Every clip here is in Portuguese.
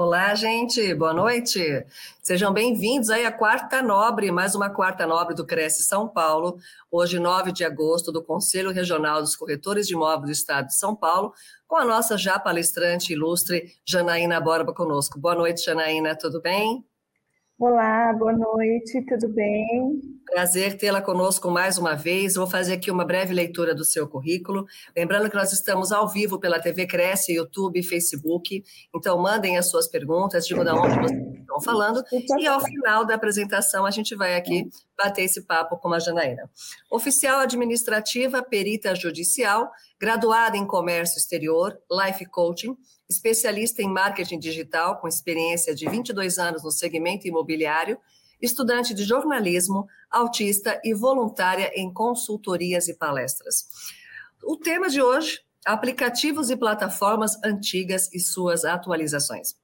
Olá, gente, boa noite. Sejam bem-vindos aí à Quarta Nobre, mais uma Quarta Nobre do Cresce São Paulo, hoje, 9 de agosto, do Conselho Regional dos Corretores de Imóveis do Estado de São Paulo, com a nossa já palestrante ilustre, Janaína Borba, conosco. Boa noite, Janaína, tudo bem? Olá, boa noite, tudo bem? Prazer tê-la conosco mais uma vez. Vou fazer aqui uma breve leitura do seu currículo. Lembrando que nós estamos ao vivo pela TV Cresce, YouTube e Facebook. Então, mandem as suas perguntas, digam de onde vocês estão falando. E ao final da apresentação, a gente vai aqui bater esse papo com a Janaína. Oficial administrativa, perita judicial, graduada em comércio exterior, life coaching, especialista em marketing digital, com experiência de 22 anos no segmento imobiliário, estudante de jornalismo, autista e voluntária em consultorias e palestras. O tema de hoje: aplicativos e plataformas antigas e suas atualizações.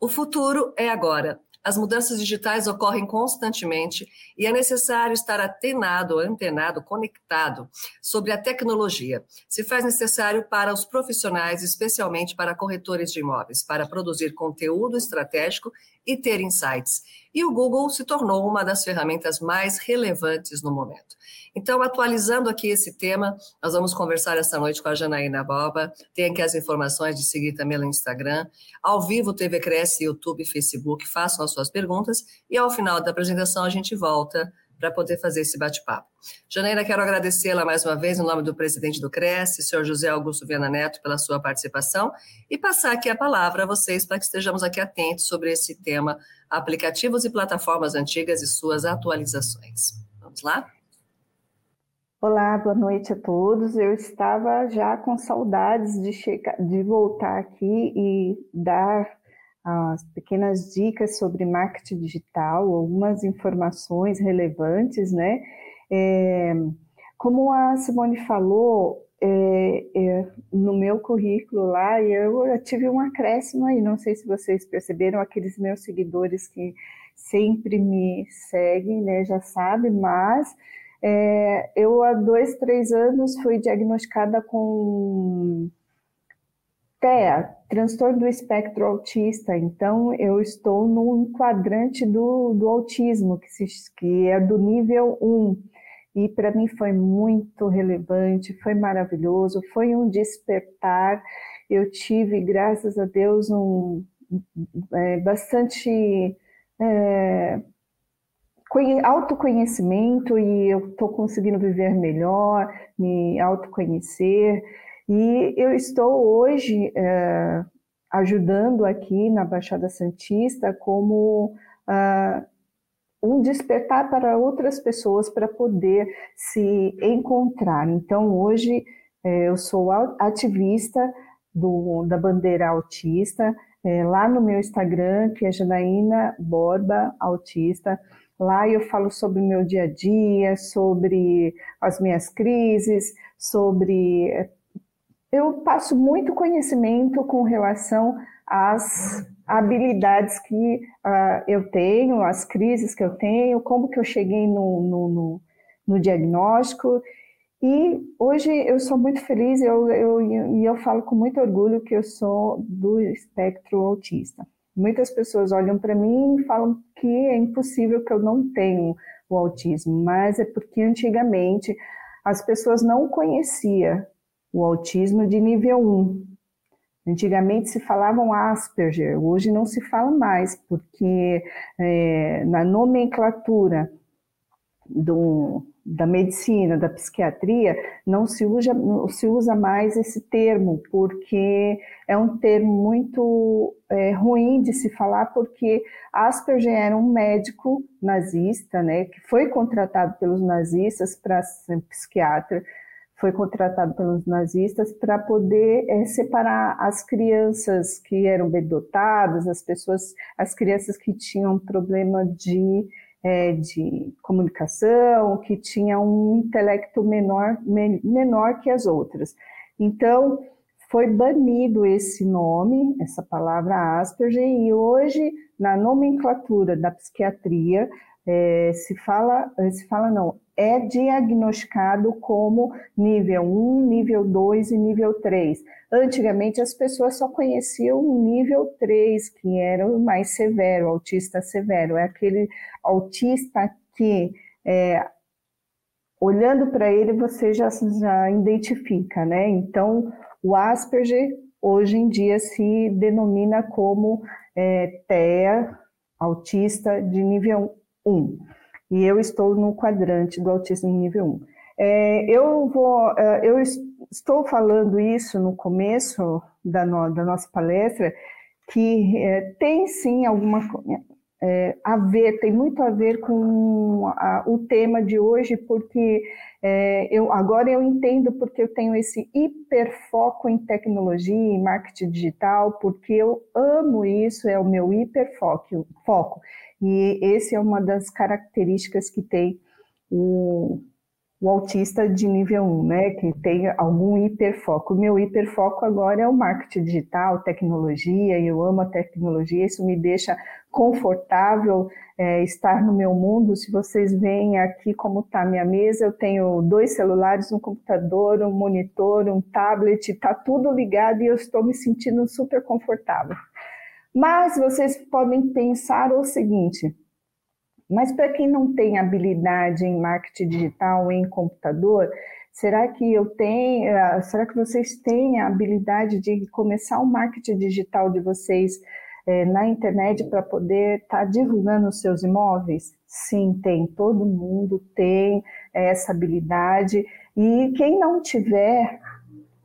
O futuro é agora. As mudanças digitais ocorrem constantemente e é necessário estar atenado, antenado, conectado sobre a tecnologia. Se faz necessário para os profissionais, especialmente para corretores de imóveis, para produzir conteúdo estratégico e ter insights. E o Google se tornou uma das ferramentas mais relevantes no momento. Então, atualizando aqui esse tema, nós vamos conversar essa noite com a Janaína Boba. Tem aqui as informações de seguir também no Instagram. Ao vivo, TV Cresce, YouTube, Facebook. Façam as suas perguntas. E ao final da apresentação, a gente volta para poder fazer esse bate-papo. Janaína, quero agradecê-la mais uma vez, em nome do presidente do Cresce, senhor José Augusto Viana Neto, pela sua participação, e passar aqui a palavra a vocês para que estejamos aqui atentos sobre esse tema, aplicativos e plataformas antigas e suas atualizações. Vamos lá? Olá, boa noite a todos. Eu estava já com saudades de, chegar, de voltar aqui e dar as pequenas dicas sobre marketing digital, algumas informações relevantes, né? É, como a Simone falou, é, é, no meu currículo lá, eu, eu tive um acréscimo aí, não sei se vocês perceberam, aqueles meus seguidores que sempre me seguem, né, já sabem, mas é, eu há dois, três anos fui diagnosticada com TEA, transtorno do espectro autista. Então, eu estou no quadrante do, do autismo, que, se, que é do nível 1. E para mim foi muito relevante, foi maravilhoso, foi um despertar. Eu tive, graças a Deus, um, é, bastante é, autoconhecimento e eu estou conseguindo viver melhor, me autoconhecer. E eu estou hoje é, ajudando aqui na Baixada Santista como uh, um despertar para outras pessoas para poder se encontrar. Então, hoje é, eu sou ativista do, da bandeira autista, é, lá no meu Instagram, que é Janaína Borba Autista. Lá eu falo sobre o meu dia a dia, sobre as minhas crises, sobre eu passo muito conhecimento com relação às habilidades que uh, eu tenho, as crises que eu tenho, como que eu cheguei no, no, no, no diagnóstico. E hoje eu sou muito feliz e eu, eu, eu falo com muito orgulho que eu sou do espectro autista. Muitas pessoas olham para mim e falam que é impossível que eu não tenha o autismo, mas é porque antigamente as pessoas não conheciam o autismo de nível 1. Antigamente se falavam Asperger, hoje não se fala mais, porque é, na nomenclatura do, da medicina, da psiquiatria, não se usa, se usa mais esse termo, porque é um termo muito é, ruim de se falar, porque Asperger era um médico nazista, né, que foi contratado pelos nazistas para ser psiquiatra, foi contratado pelos nazistas para poder é, separar as crianças que eram bem dotadas, as pessoas, as crianças que tinham problema de, é, de comunicação, que tinham um intelecto menor, menor que as outras. Então, foi banido esse nome, essa palavra Asperger, e hoje, na nomenclatura da psiquiatria, é, se fala, se fala não, é diagnosticado como nível 1, nível 2 e nível 3. Antigamente as pessoas só conheciam o nível 3, que era o mais severo, o autista severo. É aquele autista que, é, olhando para ele, você já, já identifica, né? Então, o Asperger, hoje em dia, se denomina como é, TEA, autista de nível 1 e eu estou no quadrante do autismo nível 1. É, eu, vou, é, eu estou falando isso no começo da, no, da nossa palestra, que é, tem sim alguma é, a ver, tem muito a ver com a, o tema de hoje, porque é, eu, agora eu entendo porque eu tenho esse hiperfoco em tecnologia e marketing digital, porque eu amo isso, é o meu hiperfoco. Foco. E esse é uma das características que tem o, o autista de nível 1, né, que tem algum hiperfoco. O meu hiperfoco agora é o marketing digital, tecnologia, eu amo a tecnologia, isso me deixa confortável é, estar no meu mundo. Se vocês veem aqui como está minha mesa, eu tenho dois celulares, um computador, um monitor, um tablet, está tudo ligado e eu estou me sentindo super confortável. Mas vocês podem pensar o seguinte: mas para quem não tem habilidade em marketing digital, em computador, será que eu tenho, eh, será que vocês têm a habilidade de começar o marketing digital de vocês é, na internet para poder estar tá divulgando os seus imóveis? Sim, tem. Todo mundo tem essa habilidade. E quem não tiver,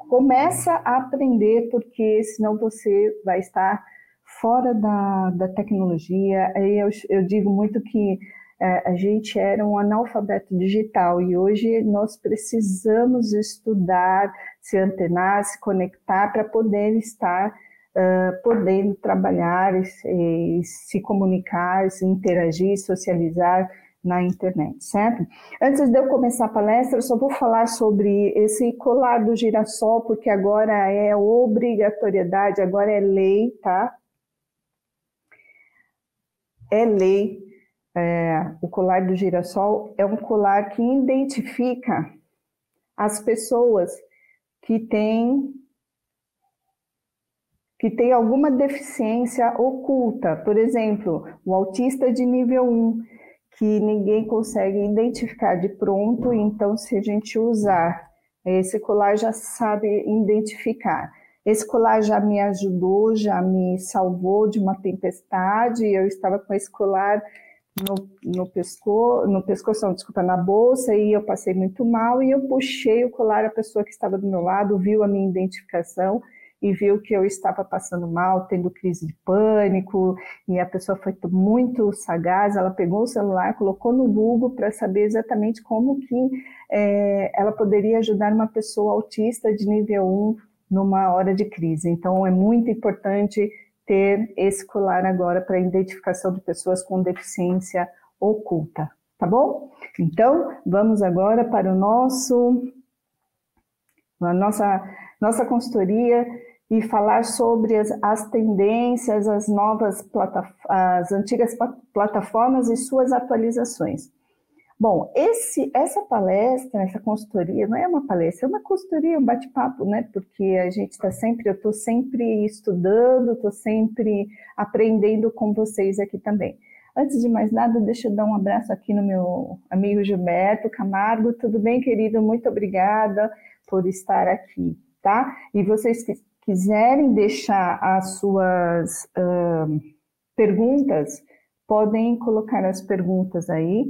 começa a aprender, porque senão você vai estar fora da, da tecnologia. Eu, eu digo muito que é, a gente era um analfabeto digital e hoje nós precisamos estudar, se antenar, se conectar para poder estar uh, podendo trabalhar, e, e se comunicar, se interagir, socializar na internet, certo? Antes de eu começar a palestra, eu só vou falar sobre esse colar do girassol, porque agora é obrigatoriedade, agora é lei, tá? É lei. É, o colar do girassol é um colar que identifica as pessoas que têm que tem alguma deficiência oculta, por exemplo, o autista de nível 1, que ninguém consegue identificar de pronto, então se a gente usar esse colar já sabe identificar. Esse colar já me ajudou, já me salvou de uma tempestade. Eu estava com esse colar no, no pescoço, no pescoço, não, desculpa, na bolsa, e eu passei muito mal. E eu puxei o colar, a pessoa que estava do meu lado viu a minha identificação e viu que eu estava passando mal, tendo crise de pânico, e a pessoa foi muito sagaz, ela pegou o celular, colocou no Google para saber exatamente como que é, ela poderia ajudar uma pessoa autista de nível 1 numa hora de crise. Então, é muito importante ter esse colar agora para identificação de pessoas com deficiência oculta, tá bom? Então, vamos agora para o nosso, a nossa, nossa consultoria e falar sobre as, as tendências, as novas as antigas plataformas e suas atualizações. Bom, esse, essa palestra, essa consultoria, não é uma palestra, é uma consultoria, um bate-papo, né? Porque a gente está sempre, eu estou sempre estudando, estou sempre aprendendo com vocês aqui também. Antes de mais nada, deixa eu dar um abraço aqui no meu amigo Gilberto Camargo. Tudo bem, querido? Muito obrigada por estar aqui, tá? E vocês que quiserem deixar as suas uh, perguntas, podem colocar as perguntas aí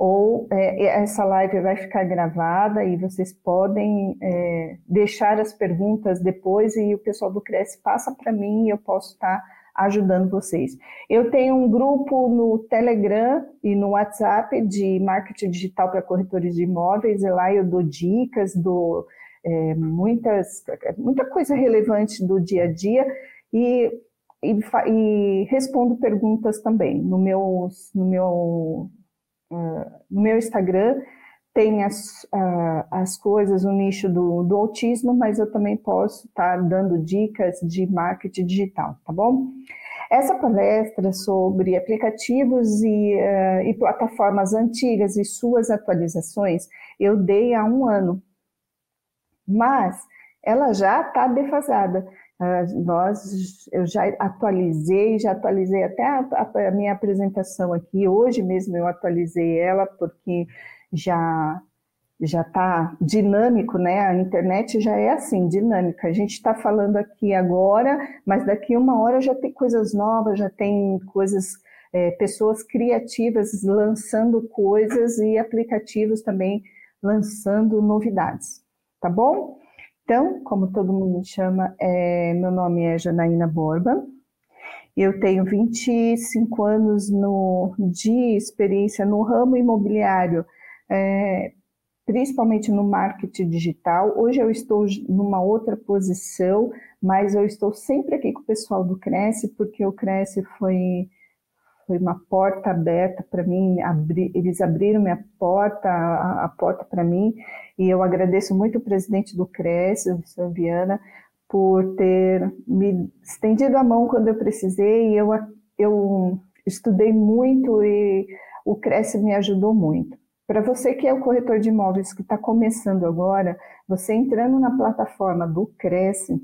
ou é, essa live vai ficar gravada e vocês podem é, deixar as perguntas depois e o pessoal do Cresce passa para mim e eu posso estar tá ajudando vocês. Eu tenho um grupo no Telegram e no WhatsApp de marketing digital para corretores de imóveis, e lá eu dou dicas, dou é, muitas, muita coisa relevante do dia a dia e, e, e respondo perguntas também no meu, no meu no meu Instagram tem as, uh, as coisas, o nicho do, do autismo, mas eu também posso estar tá dando dicas de marketing digital, tá bom? Essa palestra sobre aplicativos e, uh, e plataformas antigas e suas atualizações eu dei há um ano, mas ela já está defasada. Nós, eu já atualizei, já atualizei até a, a, a, minha apresentação aqui. Hoje mesmo eu atualizei ela porque já já está dinâmico, né? A internet já é assim, dinâmica. A gente está falando aqui agora, mas daqui uma hora já tem coisas novas, já tem coisas, é, pessoas criativas lançando coisas e aplicativos também lançando novidades, tá bom? Então, como todo mundo me chama, é, meu nome é Janaína Borba, eu tenho 25 anos no, de experiência no ramo imobiliário, é, principalmente no marketing digital. Hoje eu estou numa outra posição, mas eu estou sempre aqui com o pessoal do Cresce, porque o Cresce foi, foi uma porta aberta para mim, abri, eles abriram minha porta, a, a porta para mim, e eu agradeço muito o presidente do Cresce, o senhor Viana, por ter me estendido a mão quando eu precisei, e eu, eu estudei muito e o Cresce me ajudou muito. Para você que é o corretor de imóveis que está começando agora, você entrando na plataforma do Cresce,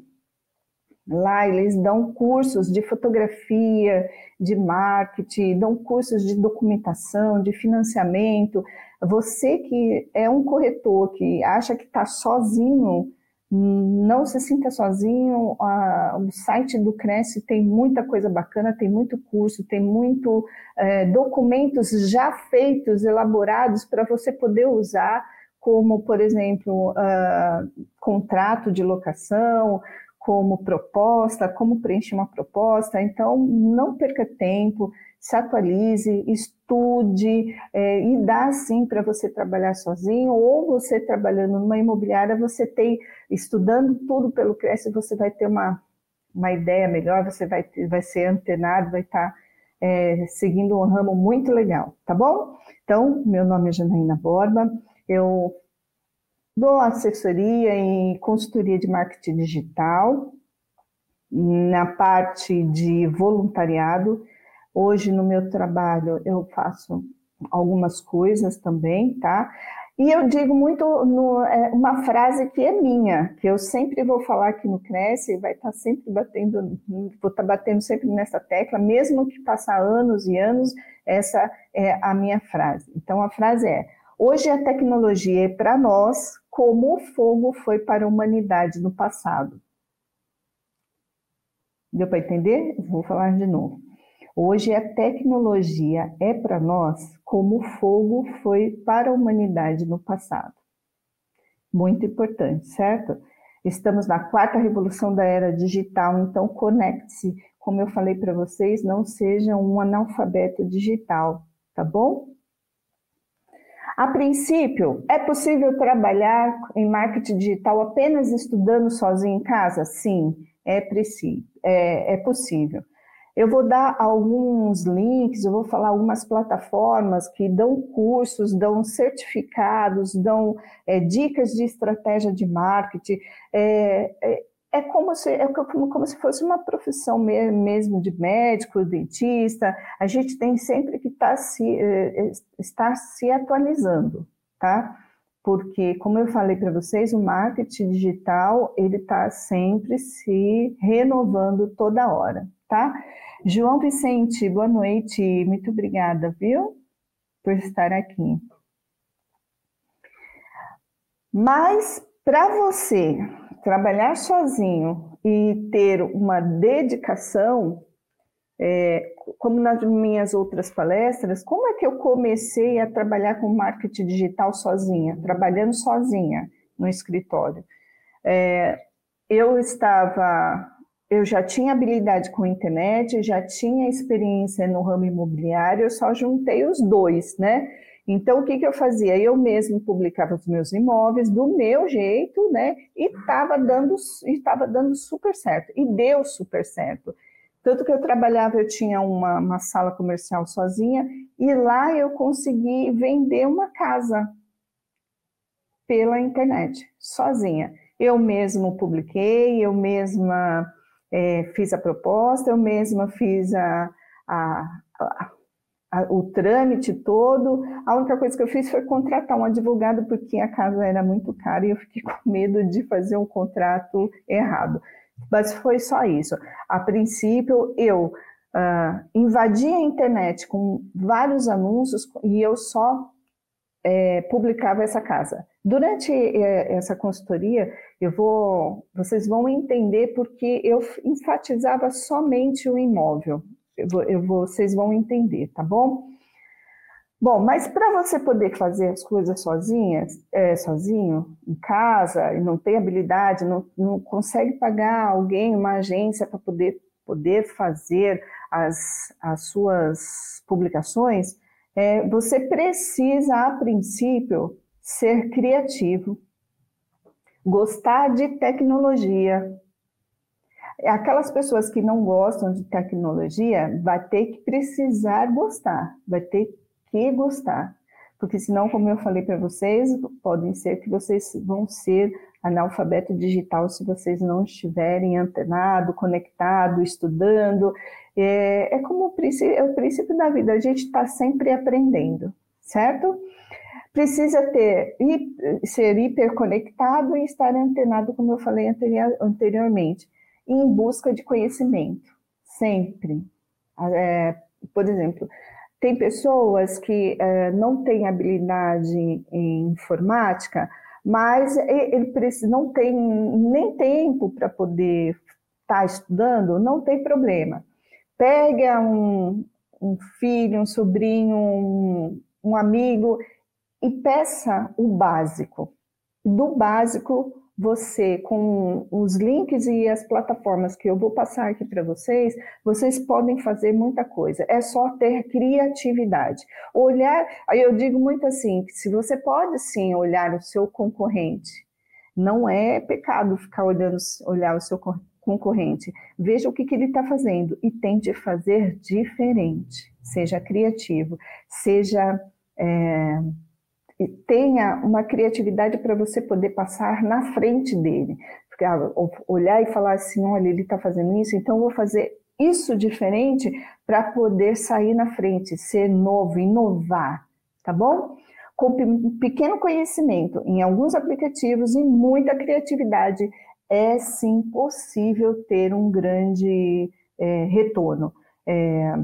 lá eles dão cursos de fotografia, de marketing, dão cursos de documentação, de financiamento. Você que é um corretor que acha que está sozinho não se sinta sozinho, o site do Cresce tem muita coisa bacana, tem muito curso, tem muito é, documentos já feitos, elaborados para você poder usar, como, por exemplo, uh, contrato de locação, como proposta, como preencher uma proposta. Então, não perca tempo, se atualize, estude é, e dá sim para você trabalhar sozinho ou você trabalhando numa imobiliária, você tem, estudando tudo pelo Cresce, você vai ter uma, uma ideia melhor, você vai, vai ser antenado, vai estar tá, é, seguindo um ramo muito legal, tá bom? Então, meu nome é Janaína Borba, eu dou assessoria em consultoria de marketing digital, na parte de voluntariado, Hoje, no meu trabalho, eu faço algumas coisas também, tá? E eu digo muito no, é, uma frase que é minha, que eu sempre vou falar aqui no Cresce, vai estar tá sempre batendo, vou estar tá batendo sempre nessa tecla, mesmo que passar anos e anos, essa é a minha frase. Então a frase é: hoje a tecnologia é para nós como o fogo foi para a humanidade no passado. Deu para entender? Vou falar de novo. Hoje a tecnologia é para nós como o fogo foi para a humanidade no passado. Muito importante, certo? Estamos na quarta revolução da era digital, então conecte-se. Como eu falei para vocês, não seja um analfabeto digital, tá bom? A princípio, é possível trabalhar em marketing digital apenas estudando sozinho em casa? Sim, é, é, é possível. Eu vou dar alguns links, eu vou falar algumas plataformas que dão cursos, dão certificados, dão é, dicas de estratégia de marketing. É, é, é como se, é como, como se fosse uma profissão mesmo de médico, dentista. A gente tem sempre que tá se, é, estar se atualizando, tá? Porque, como eu falei para vocês, o marketing digital ele está sempre se renovando toda hora, tá? João Vicente, boa noite, muito obrigada, viu, por estar aqui. Mas para você trabalhar sozinho e ter uma dedicação, é, como nas minhas outras palestras, como é que eu comecei a trabalhar com marketing digital sozinha, trabalhando sozinha no escritório? É, eu estava eu já tinha habilidade com internet, já tinha experiência no ramo imobiliário, eu só juntei os dois, né? Então, o que, que eu fazia? Eu mesmo publicava os meus imóveis do meu jeito, né? E estava dando, estava dando super certo, e deu super certo. Tanto que eu trabalhava, eu tinha uma, uma sala comercial sozinha, e lá eu consegui vender uma casa. pela internet, sozinha. Eu mesmo publiquei, eu mesma é, fiz a proposta, eu mesma fiz a, a, a, o trâmite todo. A única coisa que eu fiz foi contratar um advogado, porque a casa era muito cara e eu fiquei com medo de fazer um contrato errado. Mas foi só isso. A princípio, eu uh, invadi a internet com vários anúncios e eu só é, publicava essa casa. Durante é, essa consultoria, eu vou, vocês vão entender porque eu enfatizava somente o imóvel eu vou, eu vou, vocês vão entender, tá bom? Bom, mas para você poder fazer as coisas sozinhas, é, sozinho, em casa, e não tem habilidade, não, não consegue pagar alguém, uma agência para poder, poder fazer as, as suas publicações, é, você precisa, a princípio, ser criativo, gostar de tecnologia, Aquelas pessoas que não gostam de tecnologia vai ter que precisar gostar, vai ter que gostar, porque senão, como eu falei para vocês, podem ser que vocês vão ser analfabeto digital se vocês não estiverem antenado, conectado, estudando. É, é como o princípio, é o princípio da vida, a gente está sempre aprendendo, certo? Precisa ter, ser hiperconectado e estar antenado, como eu falei anteriormente em busca de conhecimento, sempre. É, por exemplo, tem pessoas que é, não têm habilidade em informática, mas ele precisa, não tem nem tempo para poder estar tá estudando, não tem problema. Pega um, um filho, um sobrinho, um, um amigo e peça o básico. Do básico você, com os links e as plataformas que eu vou passar aqui para vocês, vocês podem fazer muita coisa. É só ter criatividade. Olhar, aí eu digo muito assim, que se você pode sim olhar o seu concorrente, não é pecado ficar olhando, olhar o seu concorrente. Veja o que, que ele está fazendo e tente fazer diferente. Seja criativo, seja. É, tenha uma criatividade para você poder passar na frente dele. Ah, olhar e falar assim, olha, ele está fazendo isso, então vou fazer isso diferente para poder sair na frente, ser novo, inovar, tá bom? Com pequeno conhecimento em alguns aplicativos e muita criatividade, é sim possível ter um grande é, retorno. É,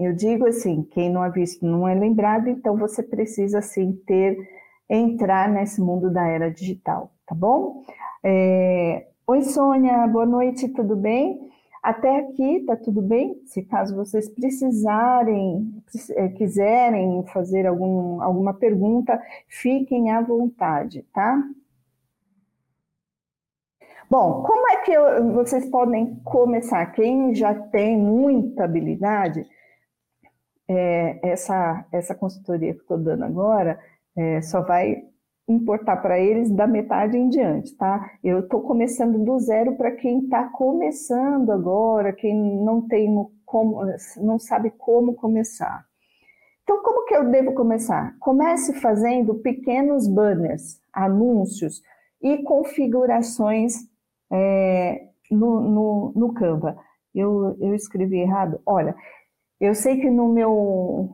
eu digo assim, quem não é visto não é lembrado, então você precisa sim ter, entrar nesse mundo da era digital, tá bom? É... Oi Sônia, boa noite, tudo bem? Até aqui tá tudo bem? Se caso vocês precisarem, é, quiserem fazer algum, alguma pergunta, fiquem à vontade, tá? Bom, como é que eu, vocês podem começar? Quem já tem muita habilidade, é, essa, essa consultoria que estou dando agora é, só vai importar para eles da metade em diante, tá? Eu estou começando do zero para quem está começando agora, quem não tem como, não sabe como começar. Então, como que eu devo começar? Comece fazendo pequenos banners, anúncios e configurações é, no, no, no Canva. Eu, eu escrevi errado. Olha, eu sei que no meu,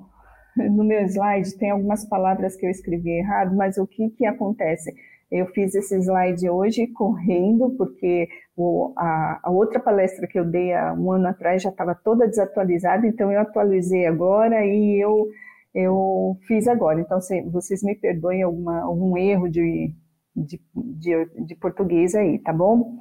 no meu slide tem algumas palavras que eu escrevi errado, mas o que, que acontece? Eu fiz esse slide hoje correndo, porque o, a, a, outra palestra que eu dei há um ano atrás já estava toda desatualizada, então eu atualizei agora e eu, eu fiz agora. Então, se, vocês me perdoem alguma, algum erro de, de, de, de português aí, tá bom?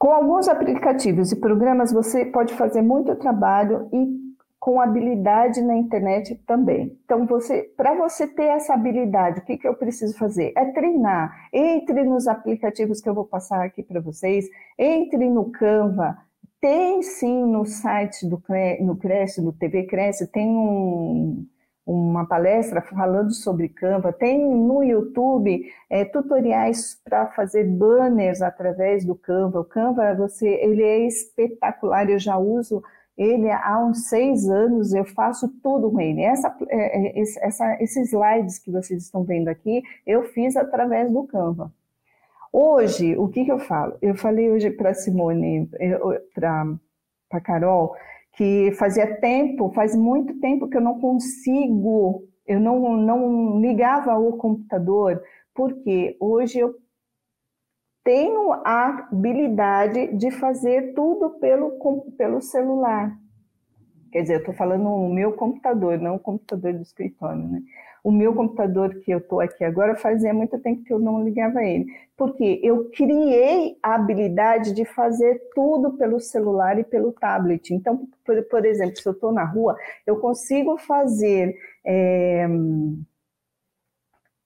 Com alguns aplicativos e programas, você pode fazer muito trabalho e com habilidade na internet também. Então, você, para você ter essa habilidade, o que, que eu preciso fazer? É treinar. Entre nos aplicativos que eu vou passar aqui para vocês, entre no Canva, tem sim no site do no Cresce, do TV Cresce, tem um, uma palestra falando sobre Canva, tem no YouTube é, tutoriais para fazer banners através do Canva. O Canva, você, ele é espetacular, eu já uso ele há uns seis anos, eu faço tudo com ele. Essa, é, é, essa, esses slides que vocês estão vendo aqui, eu fiz através do Canva. Hoje, o que, que eu falo? Eu falei hoje para Simone, para Carol, que fazia tempo, faz muito tempo que eu não consigo, eu não, não ligava o computador, porque hoje eu tenho a habilidade de fazer tudo pelo, pelo celular. Quer dizer, eu estou falando no meu computador, não o computador do escritório, né? O meu computador que eu estou aqui agora fazia muito tempo que eu não ligava ele. Porque eu criei a habilidade de fazer tudo pelo celular e pelo tablet. Então, por, por exemplo, se eu estou na rua, eu consigo fazer. É,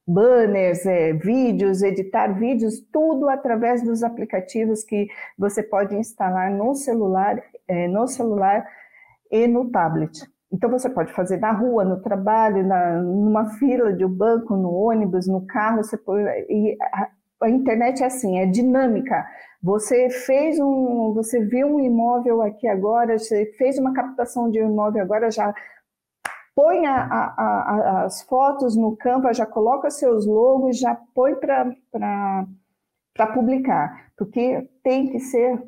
banners, é, vídeos, editar vídeos, tudo através dos aplicativos que você pode instalar no celular, é, no celular e no tablet. Então você pode fazer na rua, no trabalho, na, numa fila de um banco, no ônibus, no carro, você pode, e a, a internet é assim, é dinâmica. Você fez um, você viu um imóvel aqui agora, você fez uma captação de um imóvel agora, já põe a, a, as fotos no Canva, já coloca seus logos, já põe para publicar, porque tem que ser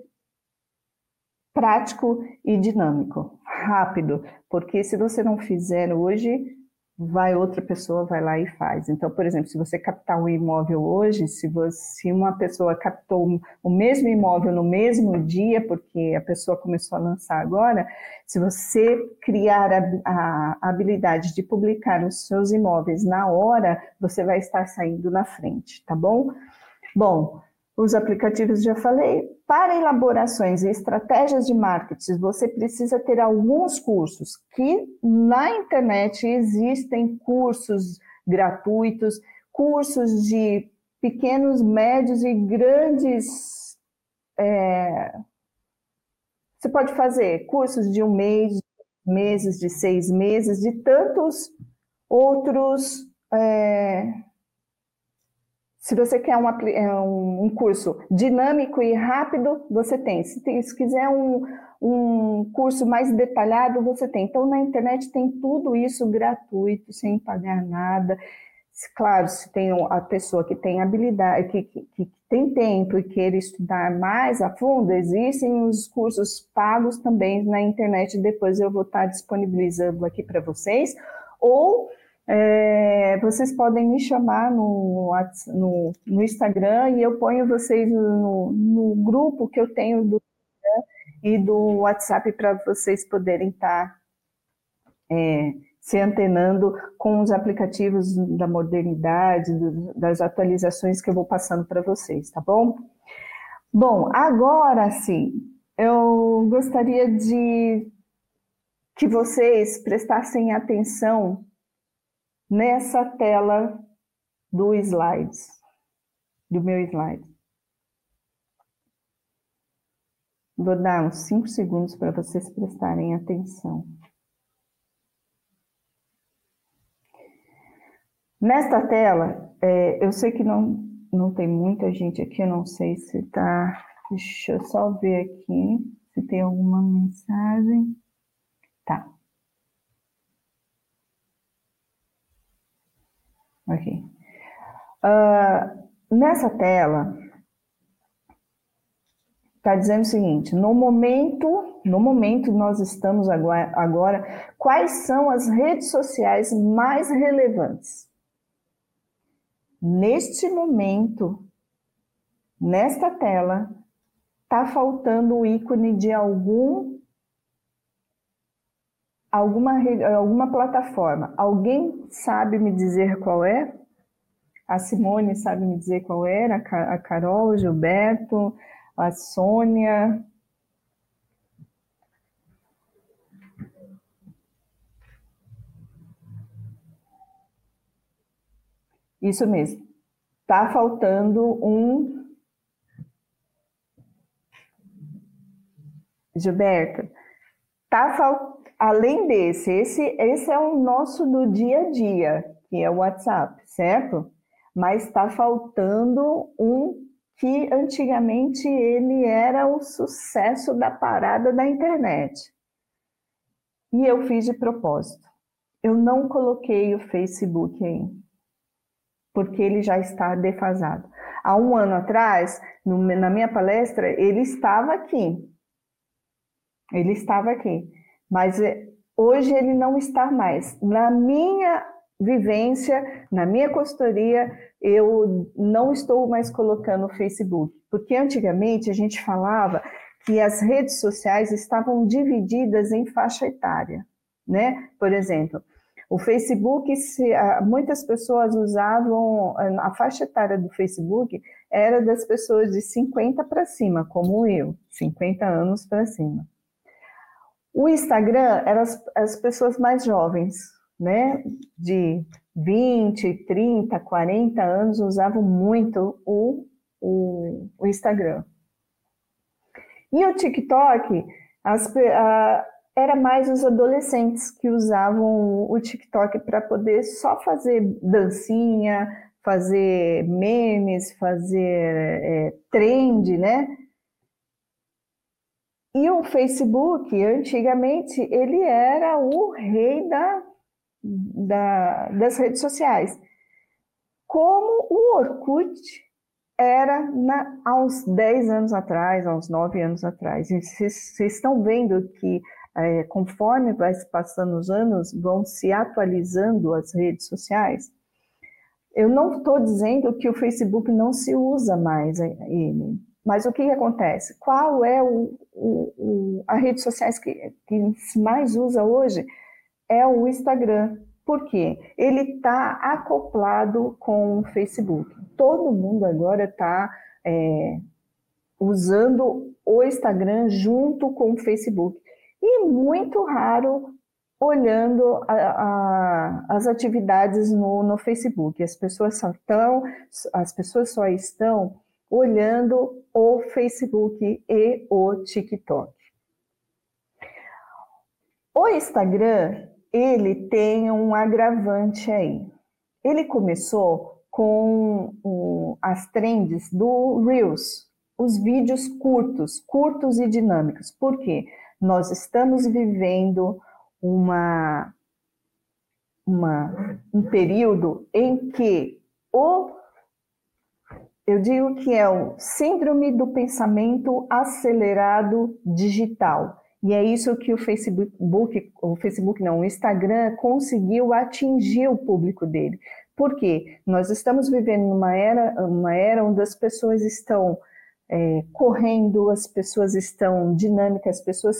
prático e dinâmico, rápido, porque se você não fizer hoje, vai outra pessoa vai lá e faz. Então, por exemplo, se você captar um imóvel hoje, se você se uma pessoa captou o mesmo imóvel no mesmo dia, porque a pessoa começou a lançar agora, se você criar a, a habilidade de publicar os seus imóveis na hora, você vai estar saindo na frente, tá bom? Bom, os aplicativos já falei. Para elaborações e estratégias de marketing, você precisa ter alguns cursos que na internet existem cursos gratuitos, cursos de pequenos, médios e grandes. É... Você pode fazer cursos de um mês, meses, de seis meses, de tantos outros. É se você quer é, um, um, curso dinâmico e rápido, você tem. Se, tem, se quiser um, um curso mais detalhado, você tem. Então, na internet tem tudo isso gratuito, sem pagar nada. Claro, se tem a pessoa que tem habilidade, que, que, que tem tempo e queira estudar mais a fundo, existem os cursos pagos também na internet. Depois eu vou estar disponibilizando aqui para vocês. Ou é, vocês podem me chamar no, no, no, Instagram e eu ponho vocês no, no grupo que eu tenho do Instagram e do WhatsApp para vocês poderem estar tá, é, se antenando com os aplicativos da modernidade, das atualizações que eu vou passando para vocês, tá bom? Bom, agora sim, eu gostaria de que vocês prestassem atenção nessa tela do slides, do meu slide. Vou dar uns 5 segundos para vocês prestarem atenção. Nesta tela, é, eu sei que não, não tem muita gente aqui, eu não sei se tá. Deixa eu só ver aqui se tem alguma mensagem. Tá. Ok. Uh, nessa tela, está dizendo o seguinte: no momento, no momento nós estamos agora, agora, quais são as redes sociais mais relevantes? Neste momento, nesta tela, está faltando o ícone de algum alguma, alguma plataforma. Alguém sabe me dizer qual é? A Simone sabe me dizer qual era? A Carol, o Gilberto, a Sônia. Isso mesmo. Tá faltando um. Gilberto, tá faltando além desse, esse, esse é o nosso do dia a dia, que é o WhatsApp, certo? Mas está faltando um que antigamente ele era o sucesso da parada da internet. E eu fiz de propósito. Eu não coloquei o Facebook aí, porque ele já está defasado. Há um ano atrás, no, na minha palestra, ele estava aqui. Ele estava aqui. Mas eh, hoje ele não está mais. Na minha vivência, na minha consultoria, eu não estou mais colocando o Facebook, porque antigamente a gente falava que as redes sociais estavam divididas em faixa etária, né? Por exemplo, o Facebook, se, muitas pessoas usavam, a faixa etária do Facebook era das pessoas de 50 para cima, como eu, 50 anos para cima. O Instagram era as, as pessoas mais jovens, né, de 20, 30, 40 anos usavam muito o, o, o Instagram. E o TikTok, as, a, era mais os adolescentes que usavam o TikTok para poder só fazer dancinha, fazer memes, fazer é, trend, né? E o Facebook, antigamente, ele era o rei da, da, das redes sociais. Como o Orkut era na, há uns 10 anos atrás, há uns 9 anos atrás. Vocês estão vendo que, é, conforme vai se passando os anos, vão se atualizando as redes sociais. Eu não estou dizendo que o Facebook não se usa mais ele, mas o que, que acontece? Qual é o, o, o, a rede sociais que, que se mais usa hoje? É o Instagram. Por quê? Ele está acoplado com o Facebook. Todo mundo agora está é, usando o Instagram junto com o Facebook. E muito raro olhando a, a, as atividades no, no Facebook. As pessoas só estão, as pessoas só estão olhando o Facebook e o TikTok. O Instagram, ele tem um agravante aí. Ele começou com o, as trends do Reels, os vídeos curtos, curtos e dinâmicos. Por quê? Nós estamos vivendo uma, uma, um período em que o eu digo que é o síndrome do pensamento acelerado digital. E é isso que o Facebook, o Facebook não, o Instagram conseguiu atingir o público dele. Por quê? Nós estamos vivendo numa era, uma era onde as pessoas estão é, correndo, as pessoas estão dinâmicas, as pessoas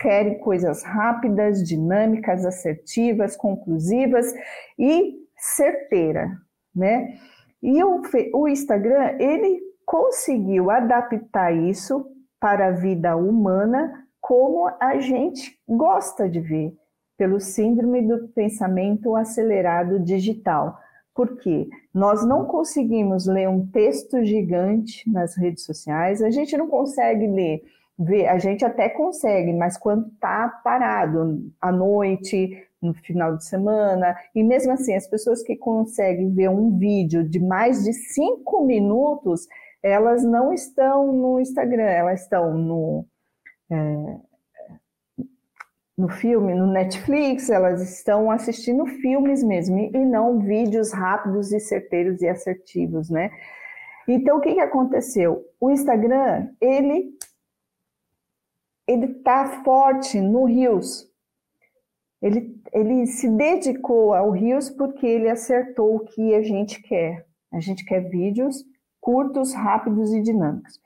querem coisas rápidas, dinâmicas, assertivas, conclusivas e certeira, né? E o, o Instagram, ele conseguiu adaptar isso para a vida humana como a gente gosta de ver, pelo síndrome do pensamento acelerado digital. Porque nós não conseguimos ler um texto gigante nas redes sociais, a gente não consegue ler, ver, a gente até consegue, mas quando está parado à noite, no final de semana. E mesmo assim, as pessoas que conseguem ver um vídeo de mais de cinco minutos, elas não estão no Instagram, elas estão no, é, no filme, no Netflix, elas estão assistindo filmes mesmo, e não vídeos rápidos e certeiros e assertivos, né? Então, o que, que aconteceu? O Instagram, ele ele está forte no Reels, ele, ele se dedicou ao Rios porque ele acertou o que a gente quer. A gente quer vídeos curtos, rápidos e dinâmicos.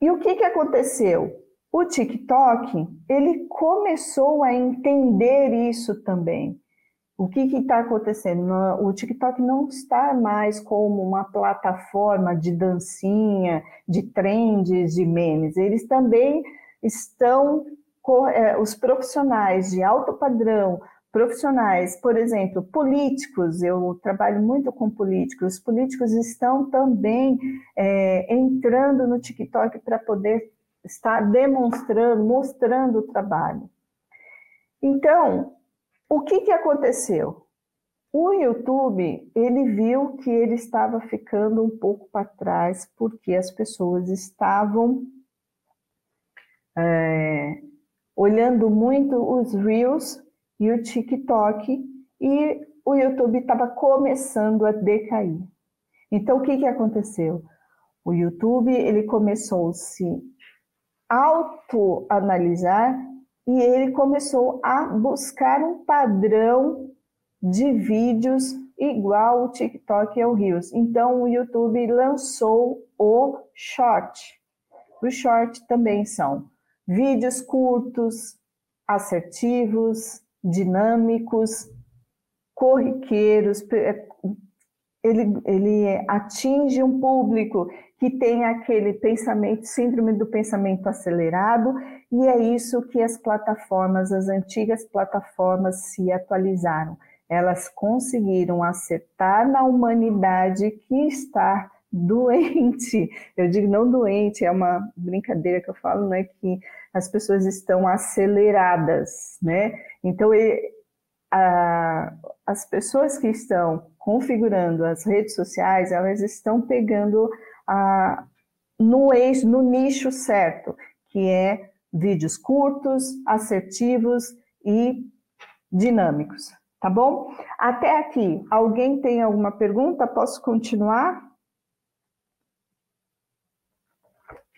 E o que, que aconteceu? O TikTok, ele começou a entender isso também. O que está acontecendo? O TikTok não está mais como uma plataforma de dancinha, de trends, de memes. Eles também estão os profissionais de alto padrão, profissionais, por exemplo, políticos, eu trabalho muito com políticos, os políticos estão também é, entrando no TikTok para poder estar demonstrando, mostrando o trabalho. Então, o que, que aconteceu? O YouTube, ele viu que ele estava ficando um pouco para trás, porque as pessoas estavam é, olhando muito os Reels e o TikTok, e o YouTube estava começando a decair. Então, o que, que aconteceu? O YouTube ele começou a se autoanalisar e ele começou a buscar um padrão de vídeos igual o TikTok e o Reels. Então, o YouTube lançou o Short. O Short também são vídeos curtos, assertivos, dinâmicos, corriqueiros. Ele, ele atinge um público que tem aquele pensamento, síndrome do pensamento acelerado, e é isso que as plataformas, as antigas plataformas se atualizaram. Elas conseguiram acertar na humanidade que está doente. Eu digo não doente, é uma brincadeira que eu falo, né? Que as pessoas estão aceleradas, né? Então, a, as pessoas que estão configurando as redes sociais, elas estão pegando a, no eixo, no nicho certo, que é vídeos curtos, assertivos e dinâmicos, tá bom? Até aqui, alguém tem alguma pergunta? Posso continuar?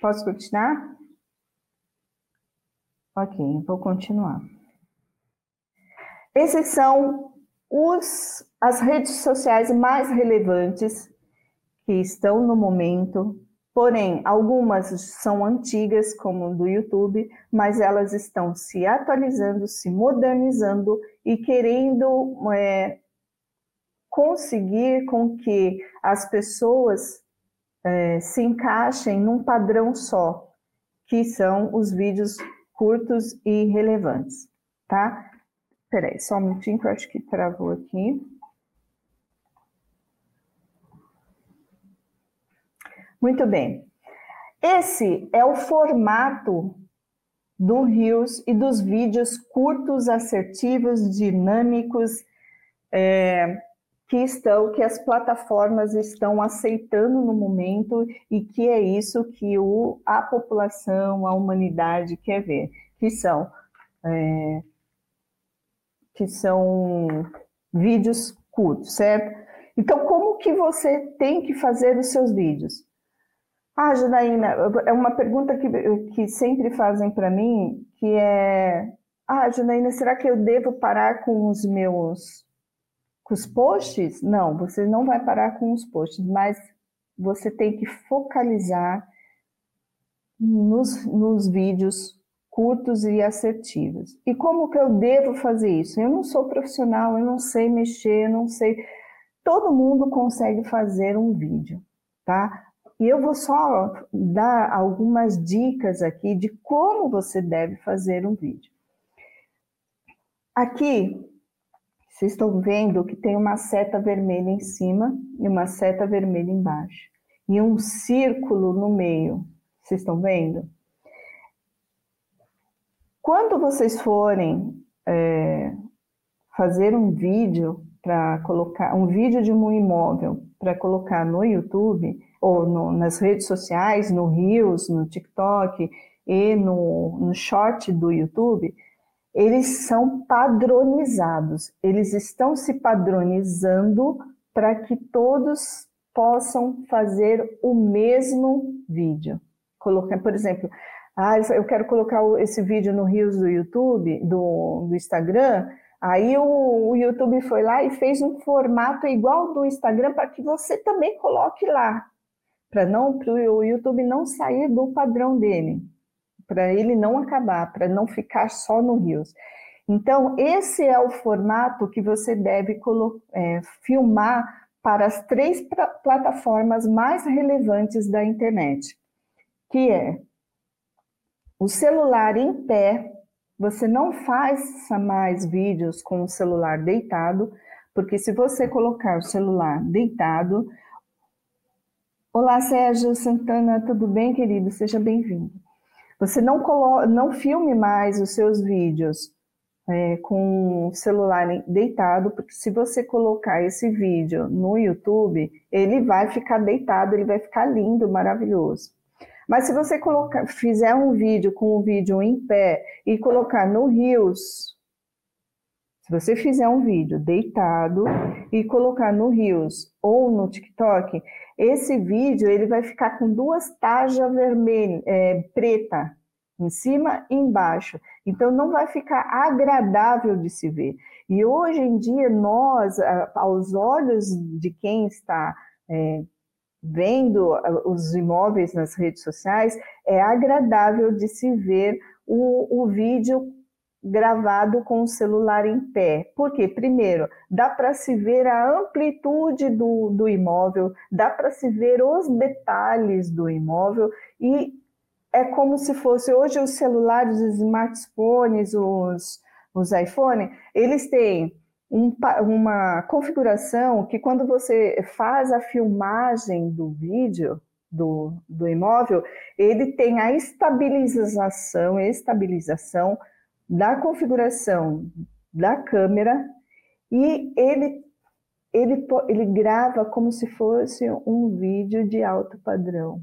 Posso continuar? Ok, vou continuar. Esses são os, as redes sociais mais relevantes que estão no momento, porém, algumas são antigas, como do YouTube, mas elas estão se atualizando, se modernizando e querendo é, conseguir com que as pessoas é, se encaixem num padrão só, que são os vídeos curtos e relevantes, tá? Peraí, só um minutinho que eu acho que travou aqui. Muito bem. Esse é o formato do Reels e dos vídeos curtos, assertivos, dinâmicos, é, que estão, que as plataformas estão aceitando no momento e que é isso que o, a população, a humanidade quer ver, que são é, que são vídeos curtos, certo? Então, como que você tem que fazer os seus vídeos? Ah, Janaína, é uma pergunta que, que sempre fazem para mim, que é, ah, Janaína, será que eu devo parar com os meus com os posts? Não, você não vai parar com os posts, mas você tem que focalizar nos, nos vídeos curtos e assertivos. E como que eu devo fazer isso? Eu não sou profissional, eu não sei mexer, eu não sei. Todo mundo consegue fazer um vídeo, tá? E eu vou só dar algumas dicas aqui de como você deve fazer um vídeo. Aqui, vocês estão vendo que tem uma seta vermelha em cima e uma seta vermelha embaixo. E um círculo no meio. Vocês estão vendo? Quando vocês forem é, fazer um vídeo para colocar, um vídeo de um imóvel para colocar no YouTube ou no, nas redes sociais, no Reels, no TikTok e no, no Short do YouTube, eles são padronizados. Eles estão se padronizando para que todos possam fazer o mesmo vídeo. Colocar, por exemplo, ah, eu quero colocar esse vídeo no Rios do YouTube, do, do Instagram. Aí o, o, YouTube foi lá e fez um formato igual do Instagram para que você também coloque lá, para não para o YouTube não sair do padrão dele, para ele não acabar, para não ficar só no Rios. Então esse é o formato que você deve é, filmar para as três plataformas mais relevantes da internet, que é o celular em pé, você não faz mais vídeos com o celular deitado, porque se você colocar o celular deitado. Olá, Sérgio Santana, tudo bem, querido? Seja bem-vindo. Você não, colo... não filme mais os seus vídeos é, com o celular deitado, porque se você colocar esse vídeo no YouTube, ele vai ficar deitado, ele vai ficar lindo, maravilhoso. Mas se você colocar, fizer um vídeo com o vídeo em pé e colocar no Reels, se você fizer um vídeo deitado e colocar no Reels ou no TikTok, esse vídeo ele vai ficar com duas tajas vermelhas, é, preta, em cima e embaixo. Então não vai ficar agradável de se ver. E hoje em dia nós, aos olhos de quem está é, vendo os imóveis nas redes sociais, é agradável de se ver o, o vídeo gravado com o celular em pé. Por quê? Primeiro, dá para se ver a amplitude do, do imóvel, dá para se ver os detalhes do imóvel e é como se fosse hoje os celulares, os smartphones, os, os iPhone, eles têm um, uma configuração que quando você faz a filmagem do vídeo, do, do imóvel, ele tem a estabilização, estabilização da configuração da câmera e ele, ele, ele grava como se fosse um vídeo de alto padrão.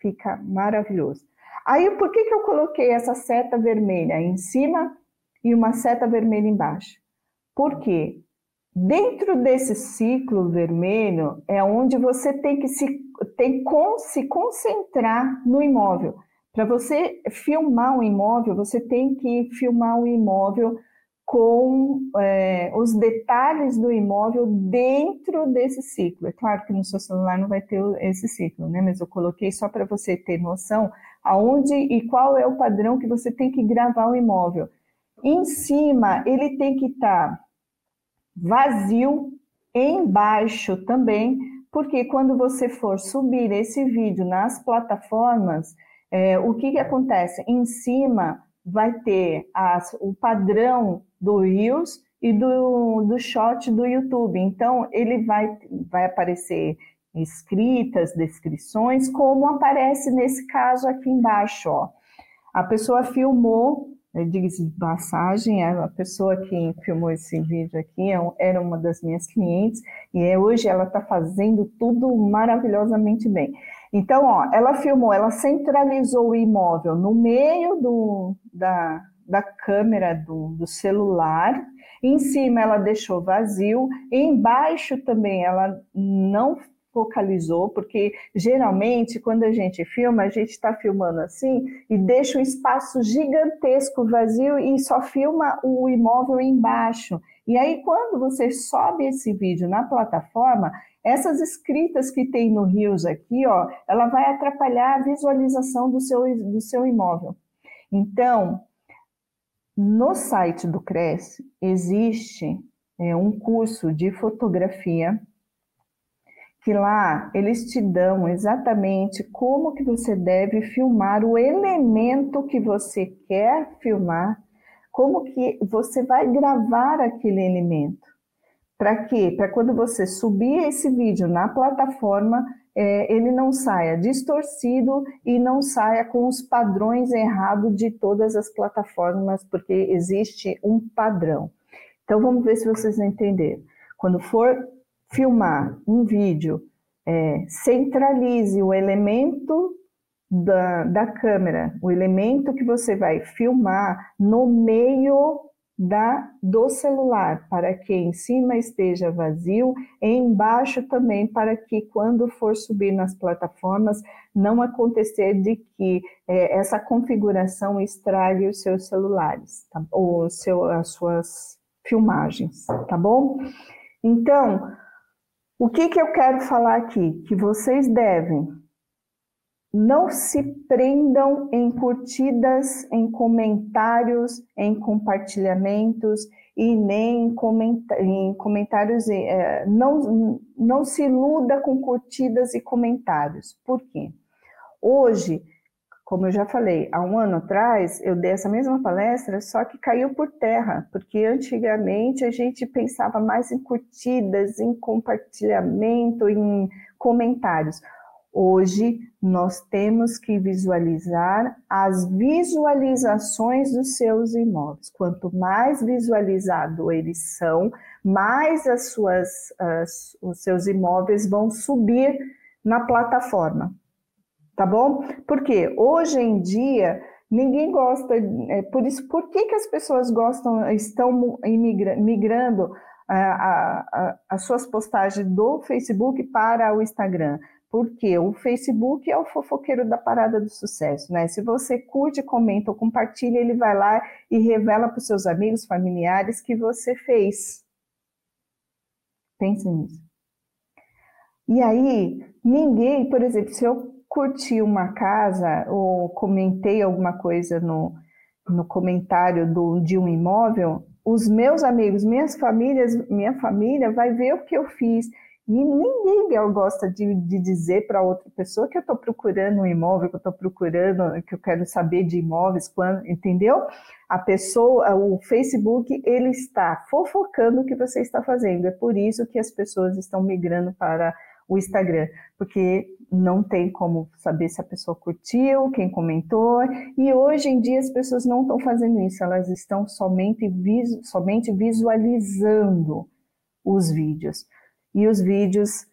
Fica maravilhoso. Aí, por que, que eu coloquei essa seta vermelha em cima e uma seta vermelha embaixo? Porque dentro desse ciclo vermelho é onde você tem que se, tem, se concentrar no imóvel. Para você filmar um imóvel, você tem que filmar o um imóvel com é, os detalhes do imóvel dentro desse ciclo. É claro que no seu celular não vai ter esse ciclo, né? Mas eu coloquei só para você ter noção aonde e qual é o padrão que você tem que gravar o imóvel. Em cima, ele tem que estar tá vazio, embaixo também, porque quando você for subir esse vídeo nas plataformas, é, o que, que acontece? Em cima vai ter as, o padrão do Reels e do, do shot do YouTube. Então, ele vai, vai aparecer escritas, descrições, como aparece nesse caso aqui embaixo. Ó. A pessoa filmou, né, diga-se de passagem, a pessoa que filmou esse vídeo aqui é era uma das minhas clientes e é, hoje ela está fazendo tudo maravilhosamente bem. Então, ó, ela filmou, ela centralizou o imóvel no meio do, da, da câmera do, do celular, em cima ela deixou vazio, embaixo também ela não focalizou, porque geralmente quando a gente filma, a gente está filmando assim e deixa um espaço gigantesco vazio e só filma o imóvel embaixo. E aí, quando você sobe esse vídeo na plataforma, essas escritas que tem no Rios aqui, ó, ela vai atrapalhar a visualização do seu, do seu imóvel. Então, no site do Cresce existe é, um curso de fotografia que lá eles te dão exatamente como que você deve filmar o elemento que você quer filmar, como que você vai gravar aquele elemento. Para quê? Para quando você subir esse vídeo na plataforma, é, ele não saia distorcido e não saia com os padrões errados de todas as plataformas, porque existe um padrão. Então vamos ver se vocês entenderam. Quando for filmar um vídeo, é, centralize o elemento da, da câmera, o elemento que você vai filmar no meio da, do celular, para que em cima esteja vazio, e embaixo também, para que quando for subir nas plataformas, não acontecer de que é, essa configuração estrague os seus celulares, tá? ou seu, as suas filmagens, tá bom? Então, o que, que eu quero falar aqui? Que vocês devem não se prendam em curtidas, em comentários, em compartilhamentos e nem em, comentários. É, não, não se iluda com curtidas e comentários. Por quê? Hoje, como eu já falei, há um ano atrás eu dei essa mesma palestra, só que caiu por terra, porque antigamente a gente pensava mais em curtidas, em compartilhamento, em comentários. Hoje nós temos que visualizar as visualizações dos seus imóveis. Quanto mais visualizado eles são, mais as suas, as, os seus imóveis vão subir na plataforma. Tá bom? Porque hoje em dia ninguém gosta, é, por isso, por que, que as pessoas gostam, estão migrando a, a, a, as suas postagens do Facebook para o Instagram? Porque o Facebook é o fofoqueiro da parada do sucesso, né? Se você curte, comenta ou compartilha, ele vai lá e revela para os seus amigos, familiares que você fez. Pense nisso. E aí, ninguém, por exemplo, se eu curti uma casa ou comentei alguma coisa no, no comentário do, de um imóvel, os meus amigos, minhas famílias, minha família vai ver o que eu fiz. E ninguém gosta de, de dizer para outra pessoa que eu estou procurando um imóvel, que eu estou procurando, que eu quero saber de imóveis, quando, entendeu? A pessoa, o Facebook, ele está fofocando o que você está fazendo. É por isso que as pessoas estão migrando para o Instagram, porque não tem como saber se a pessoa curtiu, quem comentou, e hoje em dia as pessoas não estão fazendo isso, elas estão somente, visu, somente visualizando os vídeos. E os vídeos,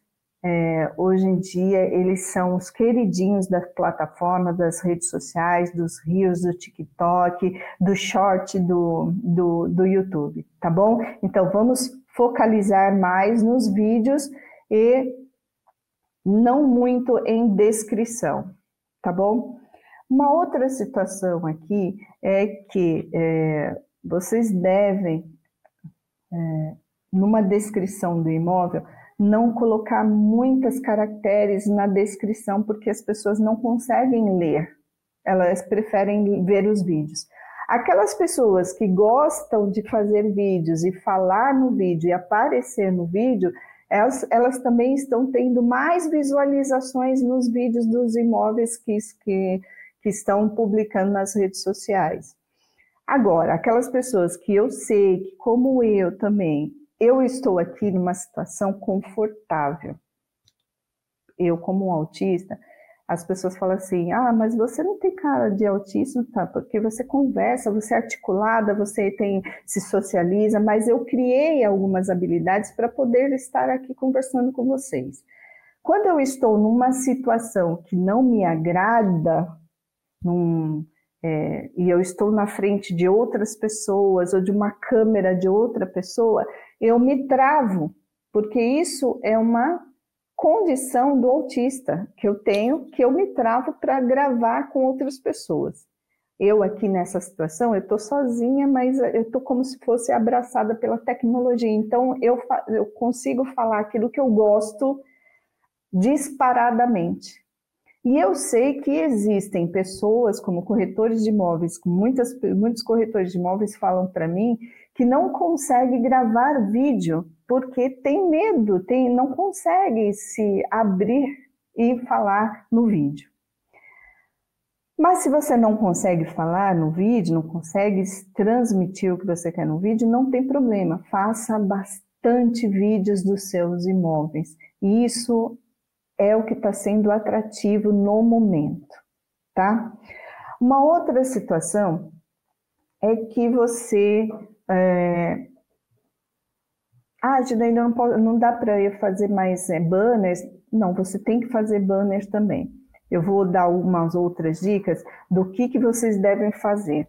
é, hoje em dia, eles são os queridinhos da plataforma, das redes sociais, dos rios do TikTok, do short do, do, do YouTube, tá bom? Então, vamos focalizar mais nos vídeos e não muito em descrição, tá bom? Uma outra situação aqui é que é, vocês devem é, numa descrição do imóvel, não colocar muitos caracteres na descrição, porque as pessoas não conseguem ler, elas preferem ver os vídeos. Aquelas pessoas que gostam de fazer vídeos e falar no vídeo e aparecer no vídeo, elas, elas também estão tendo mais visualizações nos vídeos dos imóveis que, que, que estão publicando nas redes sociais. Agora, aquelas pessoas que eu sei que, como eu também, eu estou aqui numa situação confortável. Eu, como um autista, as pessoas falam assim: ah, mas você não tem cara de autista, tá? Porque você conversa, você é articulada, você tem se socializa, mas eu criei algumas habilidades para poder estar aqui conversando com vocês. Quando eu estou numa situação que não me agrada, num, é, e eu estou na frente de outras pessoas ou de uma câmera de outra pessoa, eu me travo, porque isso é uma condição do autista que eu tenho, que eu me travo para gravar com outras pessoas. Eu aqui nessa situação, eu estou sozinha, mas eu estou como se fosse abraçada pela tecnologia. Então eu, eu consigo falar aquilo que eu gosto disparadamente. E eu sei que existem pessoas, como corretores de imóveis, muitas, muitos corretores de imóveis falam para mim que não consegue gravar vídeo porque tem medo, tem, não consegue se abrir e falar no vídeo. Mas se você não consegue falar no vídeo, não consegue transmitir o que você quer no vídeo, não tem problema. Faça bastante vídeos dos seus imóveis. Isso é o que está sendo atrativo no momento, tá? Uma outra situação é que você. É... Ah, Gina, não, pode, não dá para eu fazer mais é, banners. Não, você tem que fazer banners também. Eu vou dar algumas outras dicas do que, que vocês devem fazer.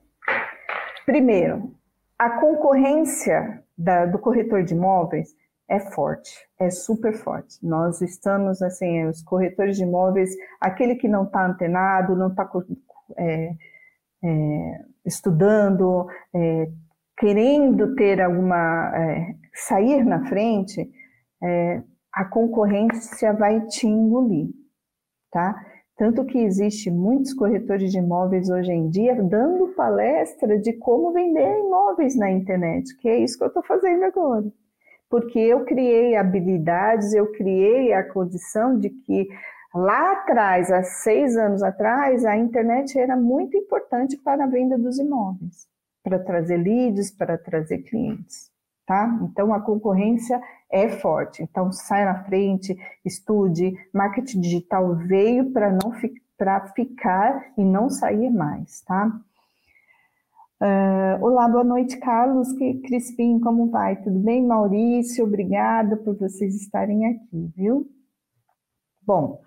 Primeiro, a concorrência da, do corretor de imóveis é forte, é super forte. Nós estamos, assim, os corretores de imóveis, aquele que não está antenado, não está é, é, estudando, é, querendo ter alguma, é, sair na frente, é, a concorrência vai te engolir, tá? Tanto que existe muitos corretores de imóveis hoje em dia dando palestra de como vender imóveis na internet, que é isso que eu estou fazendo agora porque eu criei habilidades, eu criei a condição de que lá atrás, há seis anos atrás, a internet era muito importante para a venda dos imóveis, para trazer leads, para trazer clientes. Tá? Então a concorrência é forte. Então sai na frente, estude. Marketing digital veio para não para ficar e não sair mais, tá? Uh, olá, boa noite, Carlos Crispim, como vai? Tudo bem? Maurício, obrigada por vocês estarem aqui, viu? Bom,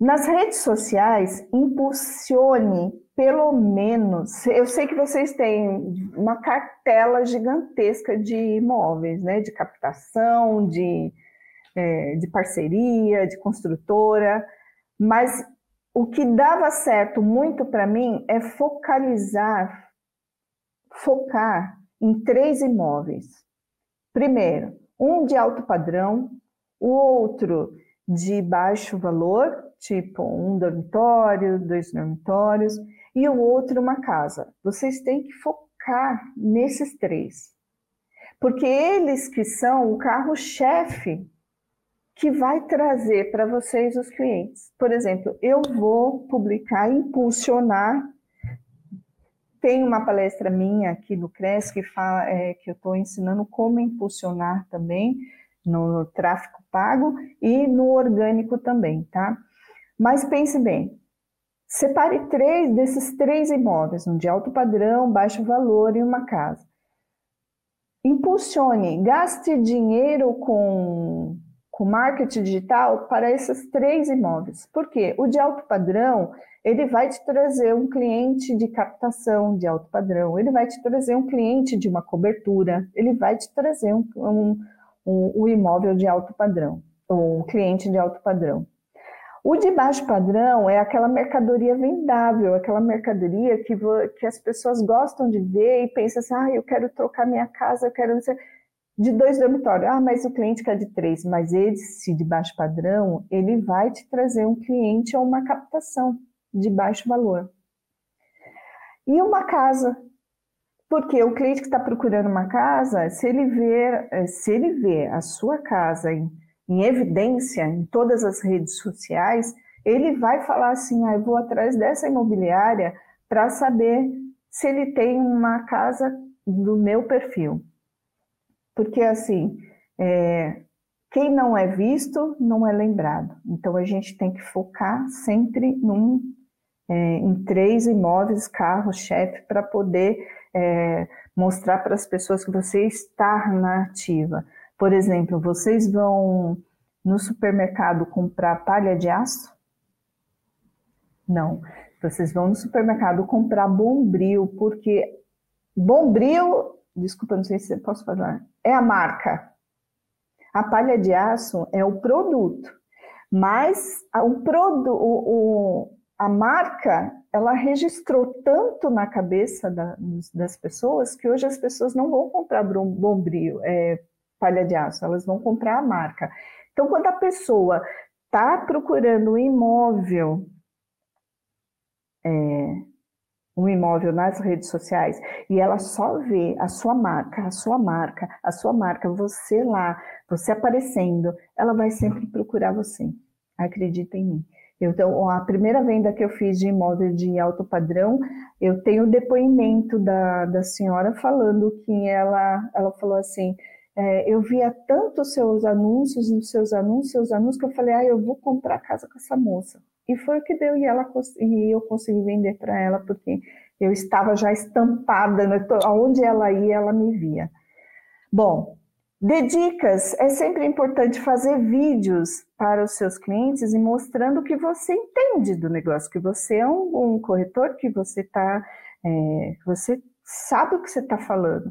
Nas redes sociais, impulsione pelo menos. Eu sei que vocês têm uma cartela gigantesca de imóveis, né? De captação, de, é, de parceria, de construtora, mas o que dava certo muito para mim é focalizar, focar em três imóveis. Primeiro, um de alto padrão, o outro de baixo valor, tipo um dormitório, dois dormitórios, e o outro uma casa. Vocês têm que focar nesses três, porque eles que são o carro-chefe que vai trazer para vocês os clientes. Por exemplo, eu vou publicar, impulsionar. Tem uma palestra minha aqui no CRES que, fala, é, que eu estou ensinando como impulsionar também no, no tráfego pago e no orgânico também, tá? Mas pense bem, separe três desses três imóveis, um de alto padrão, baixo valor e uma casa. Impulsione, gaste dinheiro com com marketing digital para esses três imóveis. Por quê? O de alto padrão, ele vai te trazer um cliente de captação de alto padrão, ele vai te trazer um cliente de uma cobertura, ele vai te trazer um, um, um, um imóvel de alto padrão, ou um cliente de alto padrão. O de baixo padrão é aquela mercadoria vendável, aquela mercadoria que, que as pessoas gostam de ver e pensam assim, ah, eu quero trocar minha casa, eu quero de dois dormitórios. Ah, mas o cliente quer de três, mas esse de baixo padrão, ele vai te trazer um cliente ou uma captação de baixo valor. E uma casa, porque o cliente que está procurando uma casa, se ele ver, eh, se ele vê a sua casa em, em evidência em todas as redes sociais, ele vai falar assim: ah, eu vou atrás dessa imobiliária para saber se ele tem uma casa do meu perfil. Porque, assim, é, quem não é visto não é lembrado. Então, a gente tem que focar sempre num, é, em três imóveis, carro, chefe, para poder é, mostrar para as pessoas que você está na ativa. Por exemplo, vocês vão no supermercado comprar palha de aço? Não. Vocês vão no supermercado comprar bombril, porque bombril, desculpa, não sei se posso falar, é a marca. A palha de aço é o produto, mas o produ, o, o, a marca ela registrou tanto na cabeça da, das pessoas que hoje as pessoas não vão comprar bombril, é, palha de aço, elas vão comprar a marca. Então, quando a pessoa está procurando um imóvel é, um imóvel nas redes sociais e ela só vê a sua marca, a sua marca, a sua marca, você lá, você aparecendo, ela vai sempre procurar você. Acredita em mim. Então, a primeira venda que eu fiz de imóvel de alto padrão, eu tenho o depoimento da, da senhora falando que ela, ela falou assim, é, eu via tanto seus anúncios, os seus anúncios, seus anúncios, que eu falei, ah, eu vou comprar casa com essa moça. E foi o que deu, e, ela, e eu consegui vender para ela, porque eu estava já estampada, né? aonde ela ia, ela me via. Bom, de dicas, é sempre importante fazer vídeos para os seus clientes e mostrando que você entende do negócio, que você é um, um corretor, que você tá, é, você sabe o que você está falando.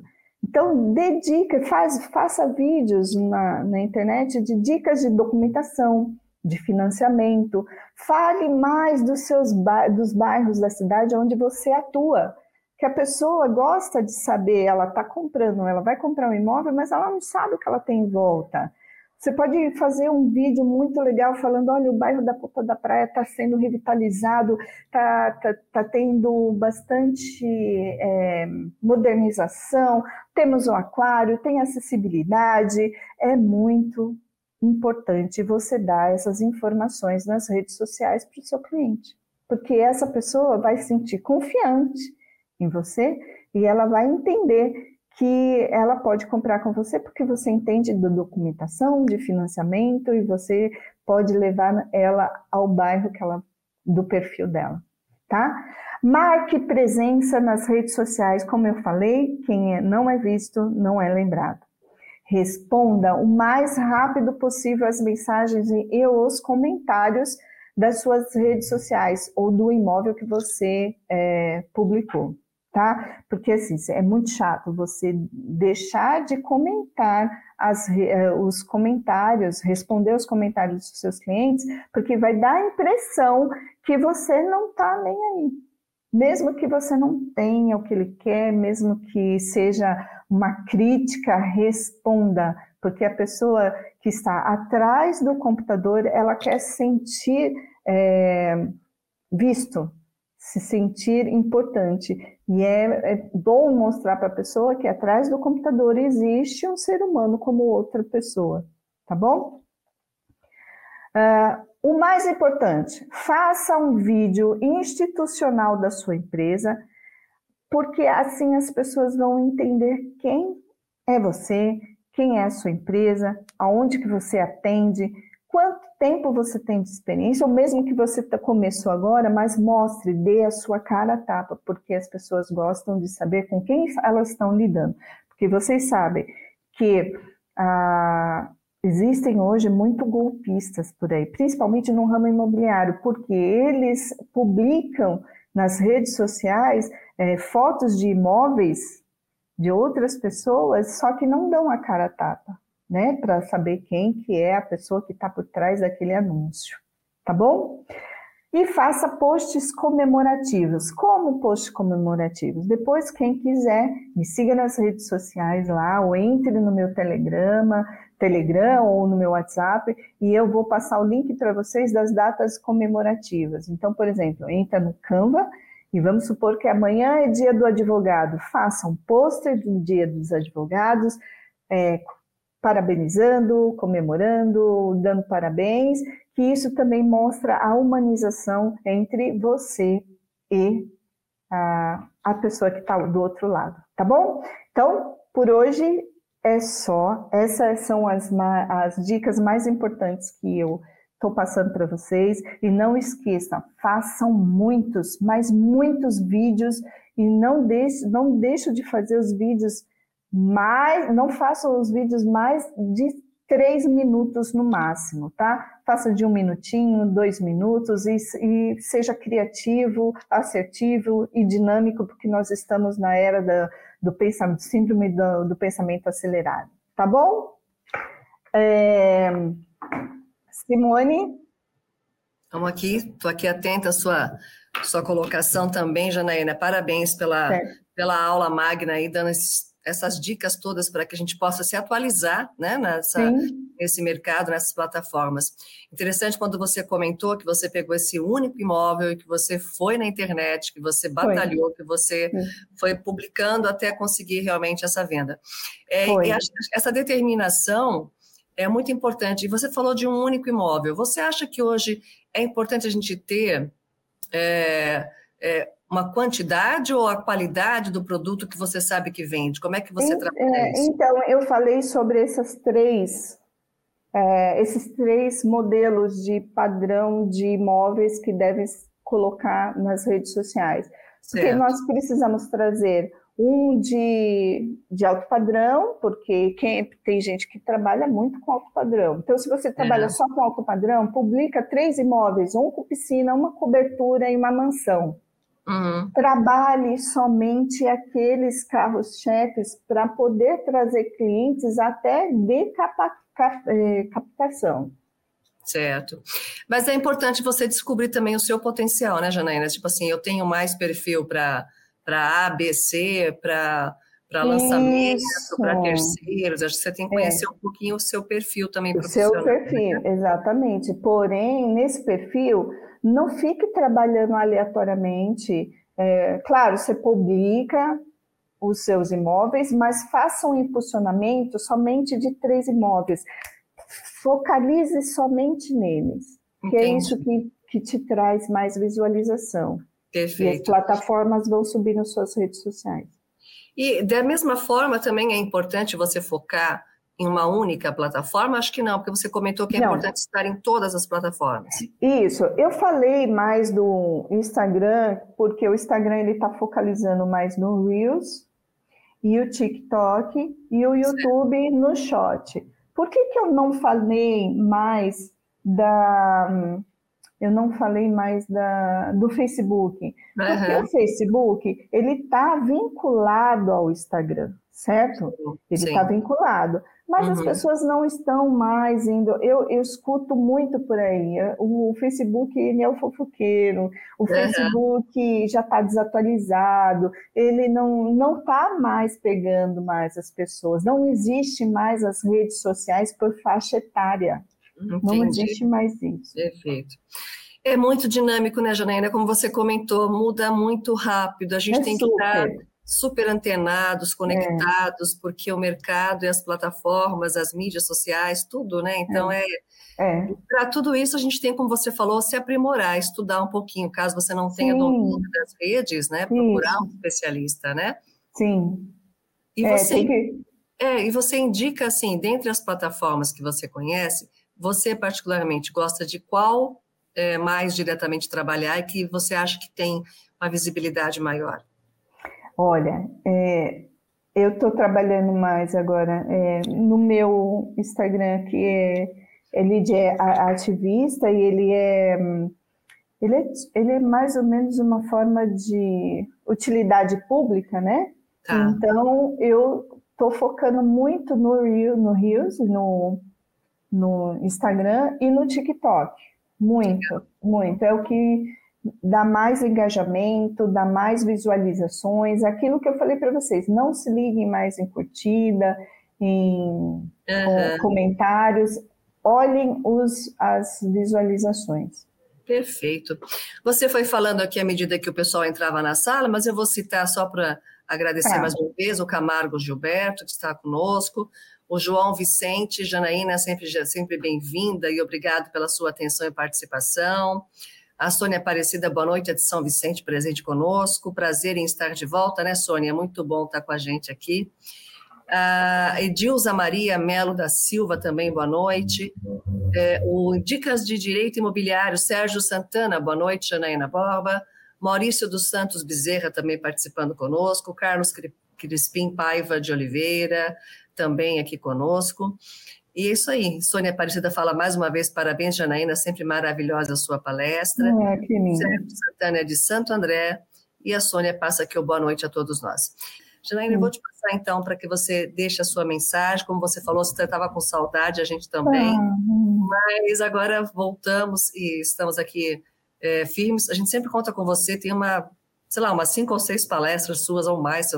Então, dicas, faz, faça vídeos na, na internet de dicas de documentação, de financiamento. Fale mais dos seus dos bairros da cidade onde você atua. Que a pessoa gosta de saber, ela está comprando, ela vai comprar um imóvel, mas ela não sabe o que ela tem em volta. Você pode fazer um vídeo muito legal falando: olha, o bairro da Ponta da Praia está sendo revitalizado, está tá, tá tendo bastante é, modernização, temos um aquário, tem acessibilidade, é muito importante você dar essas informações nas redes sociais para o seu cliente, porque essa pessoa vai se sentir confiante em você e ela vai entender que ela pode comprar com você porque você entende da documentação, de financiamento e você pode levar ela ao bairro que ela do perfil dela, tá? Marque presença nas redes sociais, como eu falei, quem é, não é visto não é lembrado. Responda o mais rápido possível as mensagens e os comentários das suas redes sociais ou do imóvel que você é, publicou, tá? Porque assim, é muito chato você deixar de comentar as, é, os comentários, responder os comentários dos seus clientes, porque vai dar a impressão que você não está nem aí. Mesmo que você não tenha o que ele quer, mesmo que seja uma crítica, responda, porque a pessoa que está atrás do computador, ela quer sentir é, visto, se sentir importante. E é, é bom mostrar para a pessoa que atrás do computador existe um ser humano como outra pessoa, tá bom? Uh, o mais importante, faça um vídeo institucional da sua empresa, porque assim as pessoas vão entender quem é você, quem é a sua empresa, aonde que você atende, quanto tempo você tem de experiência, ou mesmo que você tá, começou agora, mas mostre, dê a sua cara a tapa, porque as pessoas gostam de saber com quem elas estão lidando. Porque vocês sabem que ah, existem hoje muito golpistas por aí, principalmente no ramo imobiliário, porque eles publicam nas redes sociais é, fotos de imóveis de outras pessoas, só que não dão a cara a tapa, né, para saber quem que é a pessoa que está por trás daquele anúncio, tá bom? E faça posts comemorativos. Como posts comemorativos? Depois, quem quiser, me siga nas redes sociais lá, ou entre no meu Telegrama, Telegram ou no meu WhatsApp, e eu vou passar o link para vocês das datas comemorativas. Então, por exemplo, entra no Canva e vamos supor que amanhã é dia do advogado. Faça um pôster do dia dos advogados, é, parabenizando, comemorando, dando parabéns, que isso também mostra a humanização entre você e a, a pessoa que está do outro lado, tá bom? Então, por hoje é só. Essas são as, as dicas mais importantes que eu estou passando para vocês. E não esqueçam, façam muitos, mas muitos vídeos e não deixe, não deixe de fazer os vídeos mais, não façam os vídeos mais de três minutos no máximo, tá? Faça de um minutinho, dois minutos e, e seja criativo, assertivo e dinâmico, porque nós estamos na era da, do pensamento, síndrome do, do pensamento acelerado, tá bom? É, Simone? Estamos aqui, estou aqui atenta à sua, sua colocação também, Janaína. Parabéns pela, pela aula magna aí, dando esses, essas dicas todas para que a gente possa se atualizar né, nessa, nesse mercado, nessas plataformas. Interessante quando você comentou que você pegou esse único imóvel e que você foi na internet, que você batalhou, foi. que você Sim. foi publicando até conseguir realmente essa venda. É, e essa determinação é muito importante. E você falou de um único imóvel. Você acha que hoje é importante a gente ter é, é, uma quantidade ou a qualidade do produto que você sabe que vende? Como é que você trabalha é, isso? Então, eu falei sobre essas três, é, esses três modelos de padrão de imóveis que devem colocar nas redes sociais. Certo. Porque nós precisamos trazer um de, de alto padrão, porque quem, tem gente que trabalha muito com alto padrão. Então, se você trabalha é. só com alto padrão, publica três imóveis, um com piscina, uma cobertura e uma mansão. Uhum. Trabalhe somente aqueles carros-chefes para poder trazer clientes até de é, captação. Certo. Mas é importante você descobrir também o seu potencial, né, Janaína? Tipo assim, eu tenho mais perfil para para A, B, C, para para lançamento, para terceiros. Acho que você tem que conhecer é. um pouquinho o seu perfil também o seu perfil, né? exatamente. Porém, nesse perfil, não fique trabalhando aleatoriamente. É, claro, você publica os seus imóveis, mas faça um impulsionamento somente de três imóveis. Focalize somente neles, Entendi. que é isso que, que te traz mais visualização. Perfeito. E as plataformas vão subir nas suas redes sociais. E da mesma forma também é importante você focar em uma única plataforma? Acho que não, porque você comentou que é não. importante estar em todas as plataformas. Isso. Eu falei mais do Instagram, porque o Instagram ele está focalizando mais no Reels e o TikTok e o YouTube certo. no Short. Por que, que eu não falei mais da eu não falei mais da, do Facebook. Porque uhum. o Facebook, ele está vinculado ao Instagram, certo? Ele está vinculado. Mas uhum. as pessoas não estão mais indo. Eu, eu escuto muito por aí. O Facebook ele é o fofoqueiro, o uhum. Facebook já está desatualizado, ele não não está mais pegando mais as pessoas. Não existe mais as redes sociais por faixa etária. Entendi. Não existe mais isso. Perfeito. É muito dinâmico, né, Janaína? Como você comentou, muda muito rápido. A gente é tem super. que estar super antenados, conectados, é. porque o mercado e as plataformas, as mídias sociais, tudo, né? Então é. é. é. Para tudo isso, a gente tem, como você falou, se aprimorar, estudar um pouquinho, caso você não tenha Sim. domínio das redes, né? Procurar um especialista, né? Sim. E é, você, que... é, e você indica, assim, dentre as plataformas que você conhece, você particularmente gosta de qual é, mais diretamente trabalhar e que você acha que tem uma visibilidade maior? Olha, é, eu estou trabalhando mais agora é, no meu Instagram, que é, ele é ativista e ele é, ele é, ele é mais ou menos uma forma de utilidade pública, né? Tá. Então, eu estou focando muito no, Rio, no Reels, no, no Instagram e no TikTok. Muito, muito. É o que dá mais engajamento, dá mais visualizações, aquilo que eu falei para vocês, não se liguem mais em curtida, em uhum. comentários, olhem os, as visualizações. Perfeito. Você foi falando aqui à medida que o pessoal entrava na sala, mas eu vou citar só para agradecer tá. mais uma vez o Camargo Gilberto, que está conosco, o João Vicente, Janaína, sempre, sempre bem-vinda e obrigado pela sua atenção e participação. A Sônia Aparecida, boa noite, é de São Vicente, presente conosco. Prazer em estar de volta, né, Sônia? Muito bom estar com a gente aqui. A Edilza Maria Melo da Silva também, boa noite. É, o Dicas de Direito Imobiliário, Sérgio Santana, boa noite, Janaína Borba. Maurício dos Santos Bezerra também participando conosco. Carlos Crispim Paiva de Oliveira, também aqui conosco. E é isso aí. Sônia Aparecida fala mais uma vez, parabéns, Janaína, sempre maravilhosa a sua palestra. É, que lindo. Sérgio Santana é de Santo André, e a Sônia passa aqui o boa noite a todos nós. Janaína, eu vou te passar então para que você deixe a sua mensagem. Como você falou, você estava com saudade, a gente também. Ah, Mas agora voltamos e estamos aqui é, firmes. A gente sempre conta com você, tem uma sei lá, umas cinco ou seis palestras suas ou mais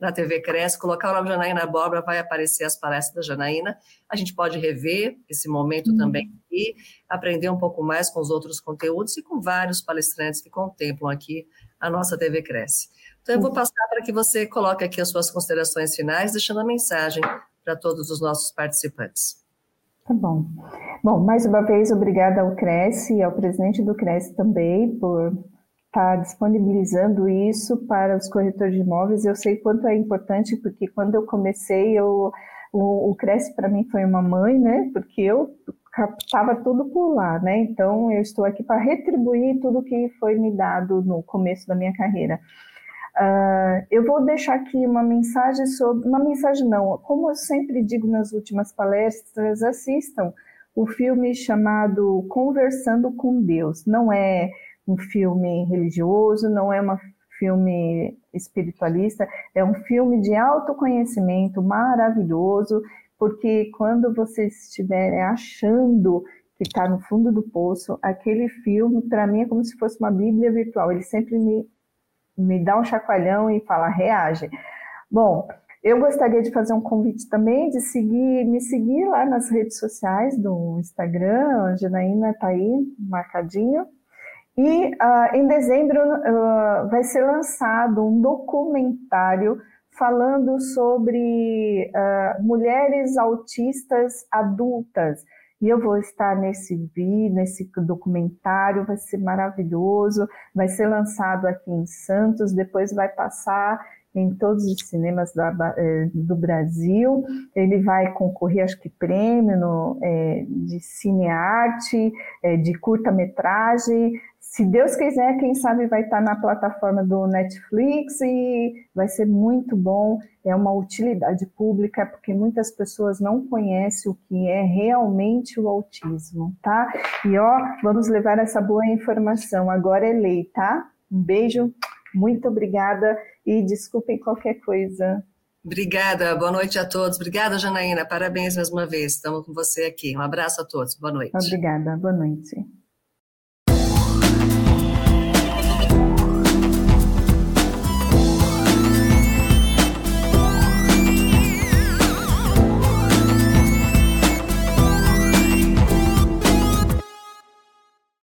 na TV Cresce, colocar o nome Janaína Abóbora, vai aparecer as palestras da Janaína. A gente pode rever esse momento uhum. também e aprender um pouco mais com os outros conteúdos e com vários palestrantes que contemplam aqui a nossa TV Cresce. Então, eu vou uhum. passar para que você coloque aqui as suas considerações finais, deixando a mensagem para todos os nossos participantes. Tá bom. Bom, mais uma vez, obrigada ao Cresce e ao presidente do Cresce também por está disponibilizando isso para os corretores de imóveis. Eu sei quanto é importante, porque quando eu comecei, eu, o, o Cresce para mim foi uma mãe, né? Porque eu captava tudo por lá, né? Então eu estou aqui para retribuir tudo que foi me dado no começo da minha carreira. Uh, eu vou deixar aqui uma mensagem sobre, uma mensagem não, como eu sempre digo nas últimas palestras, assistam o filme chamado Conversando com Deus. Não é um filme religioso, não é um filme espiritualista, é um filme de autoconhecimento maravilhoso, porque quando vocês estiverem achando que está no fundo do poço, aquele filme, para mim, é como se fosse uma Bíblia virtual. Ele sempre me, me dá um chacoalhão e fala, reage. Bom, eu gostaria de fazer um convite também de seguir, me seguir lá nas redes sociais do Instagram, a Janaína está aí marcadinho, e uh, em dezembro uh, vai ser lançado um documentário falando sobre uh, mulheres autistas adultas. E eu vou estar nesse vídeo, nesse documentário, vai ser maravilhoso. Vai ser lançado aqui em Santos, depois vai passar em todos os cinemas da, eh, do Brasil. Ele vai concorrer, acho que, prêmio no, é, de cinearte, é, de curta-metragem se Deus quiser, quem sabe vai estar na plataforma do Netflix e vai ser muito bom. É uma utilidade pública, porque muitas pessoas não conhecem o que é realmente o autismo, tá? E ó, vamos levar essa boa informação. Agora é lei, tá? Um beijo, muito obrigada e desculpem qualquer coisa. Obrigada, boa noite a todos. Obrigada, Janaína. Parabéns mais uma vez. Estamos com você aqui. Um abraço a todos. Boa noite. Obrigada, boa noite.